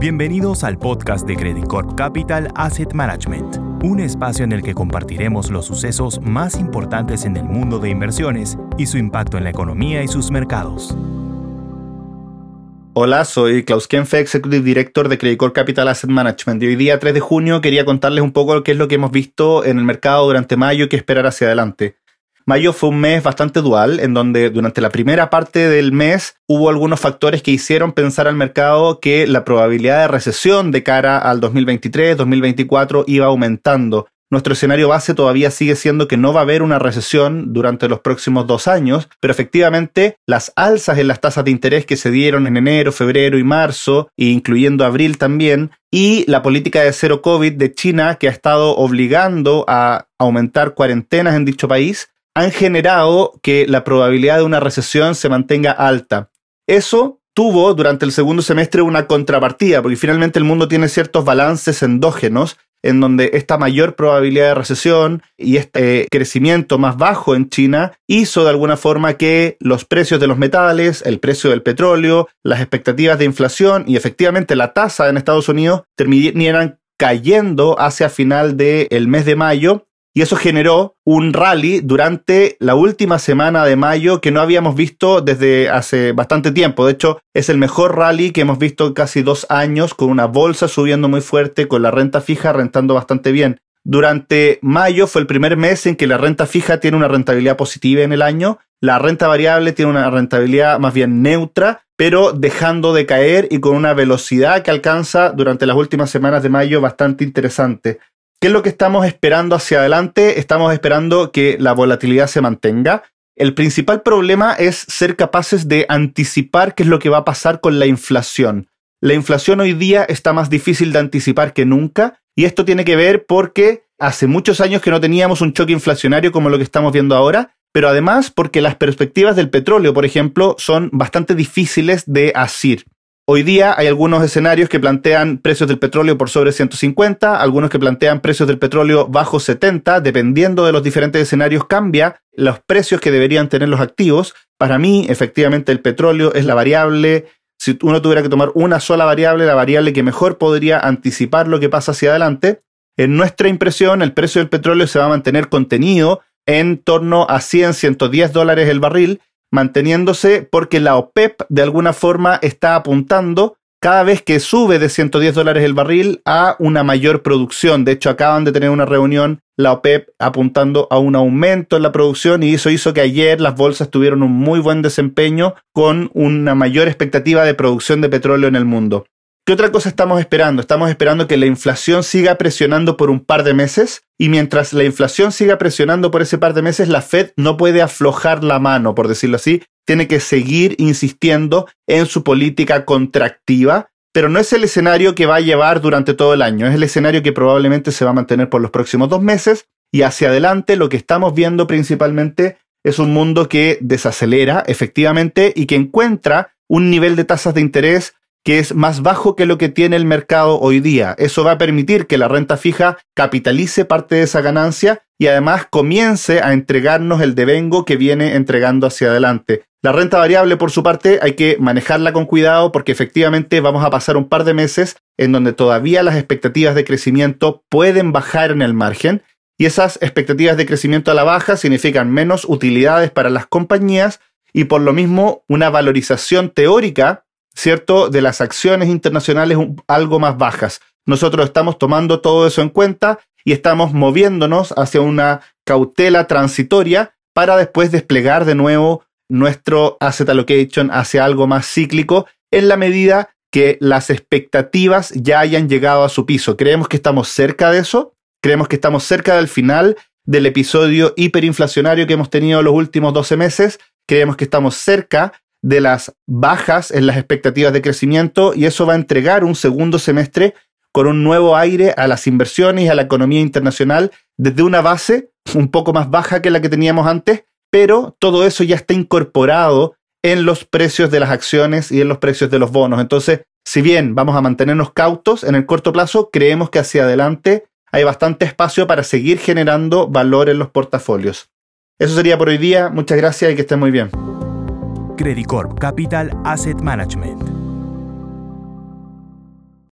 Bienvenidos al podcast de Credit Corp Capital Asset Management, un espacio en el que compartiremos los sucesos más importantes en el mundo de inversiones y su impacto en la economía y sus mercados. Hola, soy Klaus Kenfe, Executive Director de Credit Corp Capital Asset Management. Y hoy día 3 de junio quería contarles un poco qué es lo que hemos visto en el mercado durante mayo y qué esperar hacia adelante. Mayo fue un mes bastante dual, en donde durante la primera parte del mes hubo algunos factores que hicieron pensar al mercado que la probabilidad de recesión de cara al 2023-2024 iba aumentando. Nuestro escenario base todavía sigue siendo que no va a haber una recesión durante los próximos dos años, pero efectivamente las alzas en las tasas de interés que se dieron en enero, febrero y marzo, incluyendo abril también, y la política de cero COVID de China que ha estado obligando a aumentar cuarentenas en dicho país, han generado que la probabilidad de una recesión se mantenga alta. Eso tuvo durante el segundo semestre una contrapartida, porque finalmente el mundo tiene ciertos balances endógenos en donde esta mayor probabilidad de recesión y este crecimiento más bajo en China hizo de alguna forma que los precios de los metales, el precio del petróleo, las expectativas de inflación y efectivamente la tasa en Estados Unidos terminaran cayendo hacia final del mes de mayo y eso generó un rally durante la última semana de mayo que no habíamos visto desde hace bastante tiempo. De hecho, es el mejor rally que hemos visto en casi dos años, con una bolsa subiendo muy fuerte, con la renta fija rentando bastante bien. Durante mayo fue el primer mes en que la renta fija tiene una rentabilidad positiva en el año, la renta variable tiene una rentabilidad más bien neutra, pero dejando de caer y con una velocidad que alcanza durante las últimas semanas de mayo bastante interesante. ¿Qué es lo que estamos esperando hacia adelante? Estamos esperando que la volatilidad se mantenga. El principal problema es ser capaces de anticipar qué es lo que va a pasar con la inflación. La inflación hoy día está más difícil de anticipar que nunca y esto tiene que ver porque hace muchos años que no teníamos un choque inflacionario como lo que estamos viendo ahora, pero además porque las perspectivas del petróleo, por ejemplo, son bastante difíciles de asir. Hoy día hay algunos escenarios que plantean precios del petróleo por sobre 150, algunos que plantean precios del petróleo bajo 70, dependiendo de los diferentes escenarios cambia los precios que deberían tener los activos. Para mí, efectivamente, el petróleo es la variable, si uno tuviera que tomar una sola variable, la variable que mejor podría anticipar lo que pasa hacia adelante. En nuestra impresión, el precio del petróleo se va a mantener contenido en torno a 100, 110 dólares el barril manteniéndose porque la OPEP de alguna forma está apuntando cada vez que sube de 110 dólares el barril a una mayor producción. De hecho, acaban de tener una reunión la OPEP apuntando a un aumento en la producción y eso hizo que ayer las bolsas tuvieron un muy buen desempeño con una mayor expectativa de producción de petróleo en el mundo. ¿Qué otra cosa estamos esperando? Estamos esperando que la inflación siga presionando por un par de meses y mientras la inflación siga presionando por ese par de meses, la Fed no puede aflojar la mano, por decirlo así, tiene que seguir insistiendo en su política contractiva, pero no es el escenario que va a llevar durante todo el año, es el escenario que probablemente se va a mantener por los próximos dos meses y hacia adelante lo que estamos viendo principalmente es un mundo que desacelera efectivamente y que encuentra un nivel de tasas de interés que es más bajo que lo que tiene el mercado hoy día. Eso va a permitir que la renta fija capitalice parte de esa ganancia y además comience a entregarnos el devengo que viene entregando hacia adelante. La renta variable, por su parte, hay que manejarla con cuidado porque efectivamente vamos a pasar un par de meses en donde todavía las expectativas de crecimiento pueden bajar en el margen y esas expectativas de crecimiento a la baja significan menos utilidades para las compañías y por lo mismo una valorización teórica ¿cierto?, de las acciones internacionales algo más bajas. Nosotros estamos tomando todo eso en cuenta y estamos moviéndonos hacia una cautela transitoria para después desplegar de nuevo nuestro asset allocation hacia algo más cíclico en la medida que las expectativas ya hayan llegado a su piso. Creemos que estamos cerca de eso, creemos que estamos cerca del final del episodio hiperinflacionario que hemos tenido los últimos 12 meses, creemos que estamos cerca de las bajas en las expectativas de crecimiento y eso va a entregar un segundo semestre con un nuevo aire a las inversiones y a la economía internacional desde una base un poco más baja que la que teníamos antes, pero todo eso ya está incorporado en los precios de las acciones y en los precios de los bonos. Entonces, si bien vamos a mantenernos cautos en el corto plazo, creemos que hacia adelante hay bastante espacio para seguir generando valor en los portafolios. Eso sería por hoy día. Muchas gracias y que estén muy bien. Credit Corp Capital Asset Management